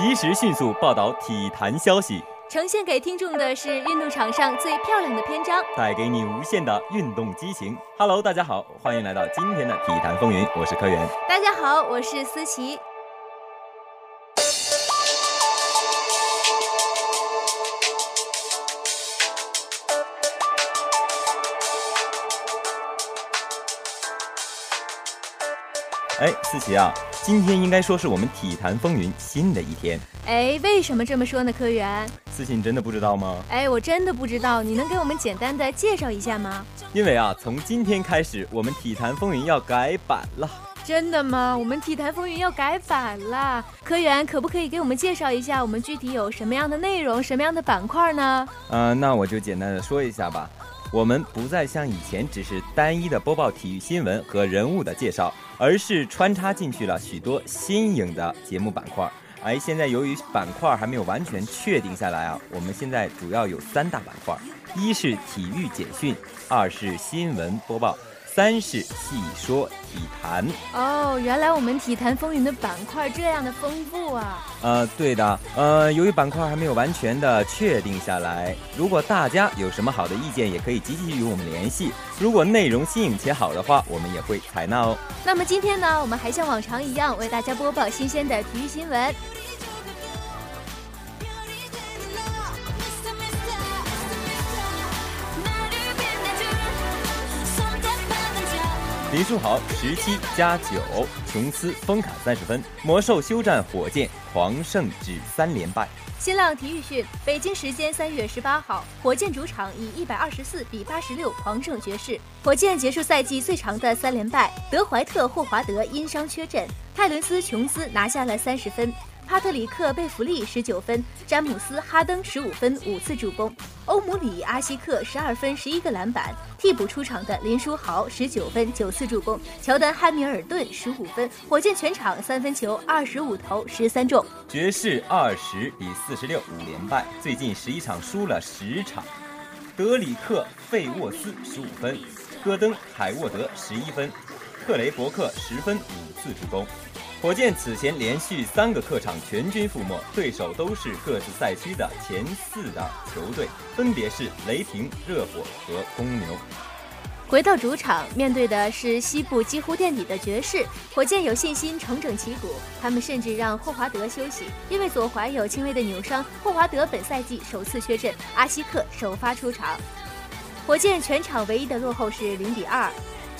及时迅速报道体坛消息，呈现给听众的是运动场上最漂亮的篇章，带给你无限的运动激情。Hello，大家好，欢迎来到今天的体坛风云，我是科源。大家好，我是思琪。哎，思琪啊，今天应该说是我们体坛风云新的一天。哎，为什么这么说呢？科员，思琪，你真的不知道吗？哎，我真的不知道，你能给我们简单的介绍一下吗？因为啊，从今天开始，我们体坛风云要改版了。真的吗？我们体坛风云要改版了。科员，可不可以给我们介绍一下，我们具体有什么样的内容，什么样的板块呢？呃，那我就简单的说一下吧。我们不再像以前只是单一的播报体育新闻和人物的介绍，而是穿插进去了许多新颖的节目板块。哎，现在由于板块还没有完全确定下来啊，我们现在主要有三大板块：一是体育简讯，二是新闻播报。三是细说体坛哦，原来我们体坛风云的板块这样的丰富啊！呃，对的，呃，由于板块还没有完全的确定下来，如果大家有什么好的意见，也可以积极与我们联系。如果内容新颖且好的话，我们也会采纳哦。那么今天呢，我们还像往常一样为大家播报新鲜的体育新闻。林书豪十七加九，琼斯封卡三十分，魔兽休战火箭，狂胜至三连败。新浪体育讯，北京时间三月十八号，火箭主场以一百二十四比八十六狂胜爵士，火箭结束赛季最长的三连败。德怀特·霍华德因伤缺阵，泰伦斯·琼斯拿下了三十分。帕特里克·贝弗利十九分，詹姆斯·哈登十五分五次助攻，欧姆里·阿西克十二分十一个篮板。替补出场的林书豪十九分九次助攻，乔丹·汉密尔顿十五分。火箭全场三分球二十五投十三中。爵士二十比四十六五连败，最近十一场输了十场。德里克·费沃斯十五分，戈登·海沃德十一分，克雷伯克十分五次助攻。火箭此前连续三个客场全军覆没，对手都是各自赛区的前四的球队，分别是雷霆、热火和公牛。回到主场，面对的是西部几乎垫底的爵士，火箭有信心重整旗鼓。他们甚至让霍华德休息，因为左踝有轻微的扭伤。霍华德本赛季首次缺阵，阿西克首发出场。火箭全场唯一的落后是零比二。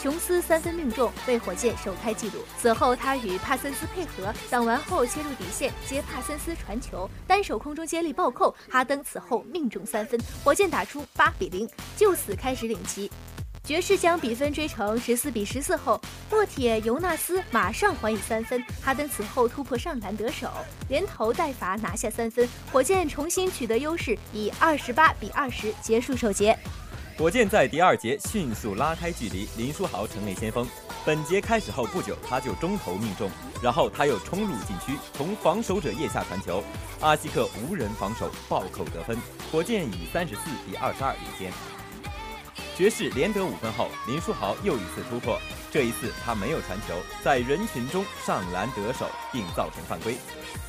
琼斯三分命中，为火箭首开纪录。此后，他与帕森斯配合挡完后切入底线，接帕森斯传球，单手空中接力暴扣。哈登此后命中三分，火箭打出八比零，就此开始领旗。爵士将比分追成十四比十四后，沃铁尤纳斯马上还以三分，哈登此后突破上篮得手，连投带罚拿下三分，火箭重新取得优势，以二十八比二十结束首节。火箭在第二节迅速拉开距离，林书豪成为先锋。本节开始后不久，他就中投命中，然后他又冲入禁区，从防守者腋下传球，阿西克无人防守暴扣得分，火箭以三十四比二十二领先。爵士连得五分后，林书豪又一次突破，这一次他没有传球，在人群中上篮得手，并造成犯规，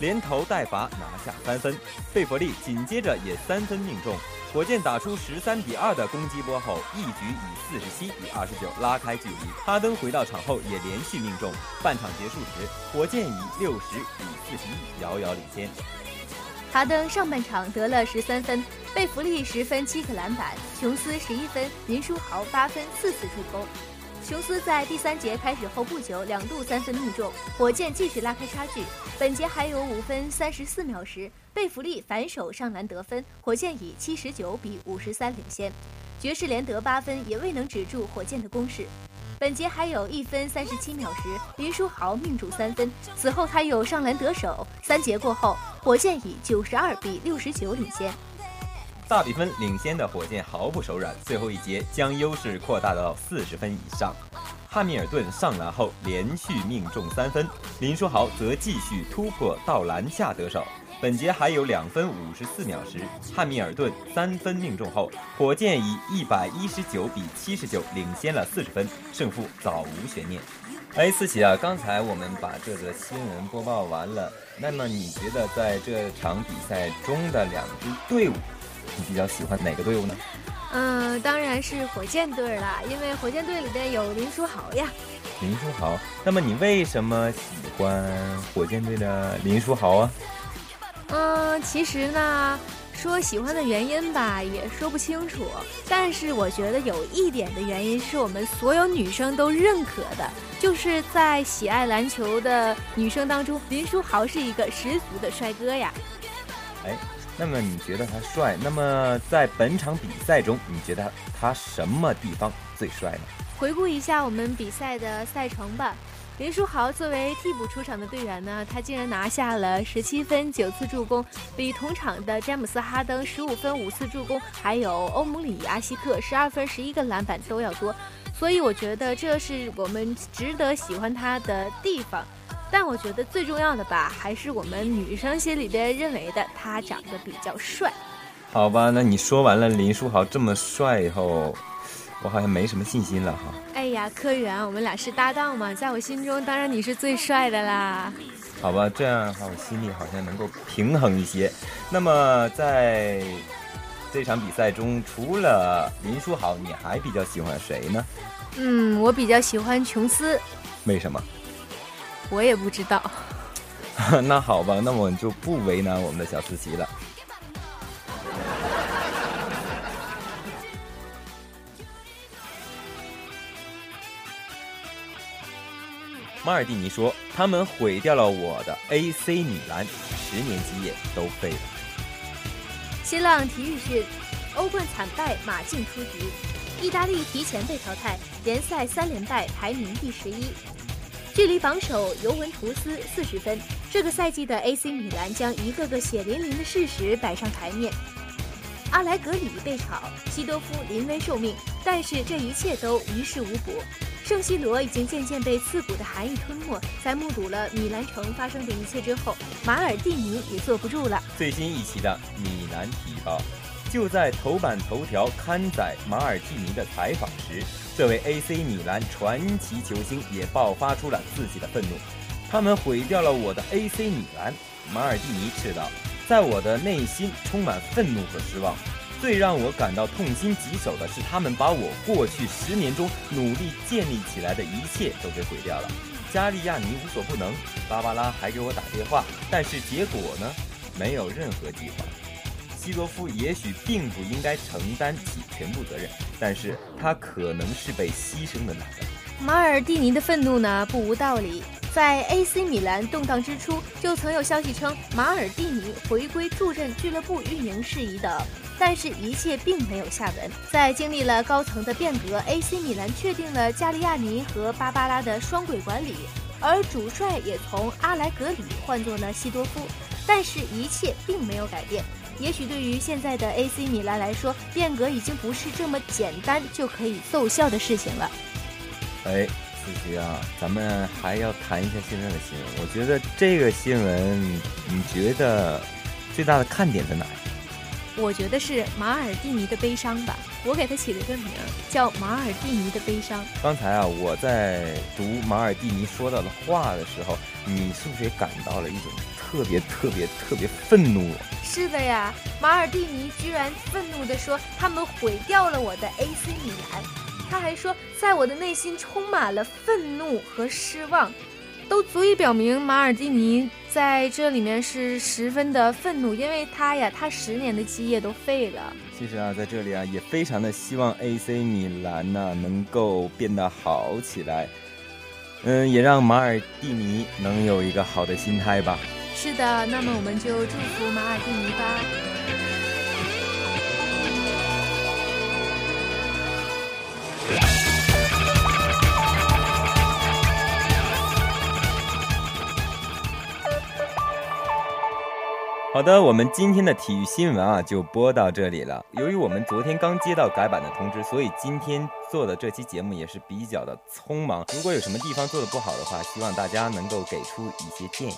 连投带罚拿下三分。贝弗利紧接着也三分命中。火箭打出十三比二的攻击波后，一举以四十七比二十九拉开距离。哈登回到场后也连续命中。半场结束时，火箭以六十比四十一遥遥领先。哈登上半场得了十三分，贝弗利十分七个篮板，琼斯十一分，林书豪八分四次助攻。琼斯在第三节开始后不久两度三分命中，火箭继续拉开差距。本节还有五分三十四秒时。贝弗利反手上篮得分，火箭以七十九比五十三领先。爵士连得八分，也未能止住火箭的攻势。本节还有一分三十七秒时，林书豪命中三分，此后他又上篮得手。三节过后，火箭以九十二比六十九领先。大比分领先的火箭毫不手软，最后一节将优势扩大到四十分以上。汉密尔顿上篮后连续命中三分，林书豪则继续突破到篮下得手。本节还有两分五十四秒时，汉密尔顿三分命中后，火箭以一百一十九比七十九领先了四十分，胜负早无悬念。哎，思琪啊，刚才我们把这个新闻播报完了，那么你觉得在这场比赛中的两支队伍，你比较喜欢哪个队伍呢？嗯，当然是火箭队啦，因为火箭队里边有林书豪呀。林书豪，那么你为什么喜欢火箭队的林书豪啊？嗯，其实呢，说喜欢的原因吧，也说不清楚。但是我觉得有一点的原因是我们所有女生都认可的，就是在喜爱篮球的女生当中，林书豪是一个十足的帅哥呀。哎，那么你觉得他帅？那么在本场比赛中，你觉得他什么地方最帅呢？回顾一下我们比赛的赛程吧。林书豪作为替补出场的队员呢，他竟然拿下了十七分、九次助攻，比同场的詹姆斯·哈登十五分、五次助攻，还有欧姆里·阿西克十二分、十一个篮板都要多。所以我觉得这是我们值得喜欢他的地方。但我觉得最重要的吧，还是我们女生心里边认为的他长得比较帅。好吧，那你说完了林书豪这么帅以后。我好像没什么信心了哈。哎呀，科员，我们俩是搭档嘛，在我心中，当然你是最帅的啦。好吧，这样的话，我心里好像能够平衡一些。那么，在这场比赛中，除了林书豪，你还比较喜欢谁呢？嗯，我比较喜欢琼斯。为什么？我也不知道。那好吧，那我们就不为难我们的小思琪了。马尔蒂尼说：“他们毁掉了我的 AC 米兰，十年基业都废了。”新浪体育讯：欧冠惨败，马竞出局；意大利提前被淘汰，联赛三连败，排名第十一，距离榜首尤文图斯四十分。这个赛季的 AC 米兰将一个个血淋淋的事实摆上台面：阿莱格里被炒，西多夫临危受命，但是这一切都于事无补。圣西罗已经渐渐被刺骨的寒意吞没，在目睹了米兰城发生的一切之后，马尔蒂尼也坐不住了。最新一期的《米兰体报》就在头版头条刊载马尔蒂尼的采访时，这位 AC 米兰传奇球星也爆发出了自己的愤怒：“他们毁掉了我的 AC 米兰。”马尔蒂尼斥道：“在我的内心充满愤怒和失望。”最让我感到痛心疾首的是，他们把我过去十年中努力建立起来的一切都给毁掉了。加利亚尼无所不能，芭芭拉还给我打电话，但是结果呢？没有任何计划。西多夫也许并不应该承担起全部责任，但是他可能是被牺牲的那个。马尔蒂尼的愤怒呢，不无道理。在 AC 米兰动荡之初，就曾有消息称马尔蒂尼回归助阵俱乐部运营事宜的。但是，一切并没有下文。在经历了高层的变革，AC 米兰确定了加利亚尼和芭芭拉的双轨管理，而主帅也从阿莱格里换做了西多夫。但是，一切并没有改变。也许对于现在的 AC 米兰来说，变革已经不是这么简单就可以奏效的事情了。哎，思琪啊，咱们还要谈一下现在的新闻。我觉得这个新闻，你觉得最大的看点在哪？我觉得是马尔蒂尼的悲伤吧，我给他起了个名叫马尔蒂尼的悲伤。刚才啊，我在读马尔蒂尼说到的话的时候，你是不是也感到了一种特别特别特别愤怒？是的呀，马尔蒂尼居然愤怒地说他们毁掉了我的 AC 米兰，他还说在我的内心充满了愤怒和失望。都足以表明马尔蒂尼在这里面是十分的愤怒，因为他呀，他十年的基业都废了。其实啊，在这里啊，也非常的希望 AC 米兰呢能够变得好起来，嗯，也让马尔蒂尼能有一个好的心态吧。是的，那么我们就祝福马尔蒂尼吧。好的，我们今天的体育新闻啊就播到这里了。由于我们昨天刚接到改版的通知，所以今天做的这期节目也是比较的匆忙。如果有什么地方做的不好的话，希望大家能够给出一些建议。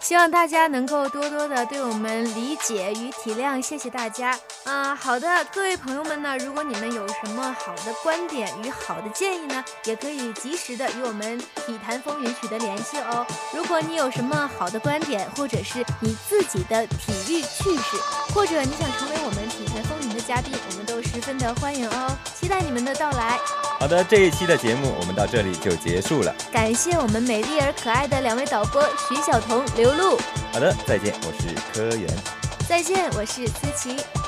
希望大家能够多多的对我们理解与体谅，谢谢大家。啊，好的，各位朋友们呢，如果你们有什么好的观点与好的建议呢，也可以及时的与我们体坛风云取得联系哦。如果你有什么好的观点，或者是你自己的体育趣事，或者你想成为我们体坛风云的嘉宾，我们都十分的欢迎哦，期待你们的到来。好的，这一期的节目我们到这里就结束了，感谢我们美丽而可爱的两位导播徐晓彤、刘璐。好的，再见，我是柯源。再见，我是思琪。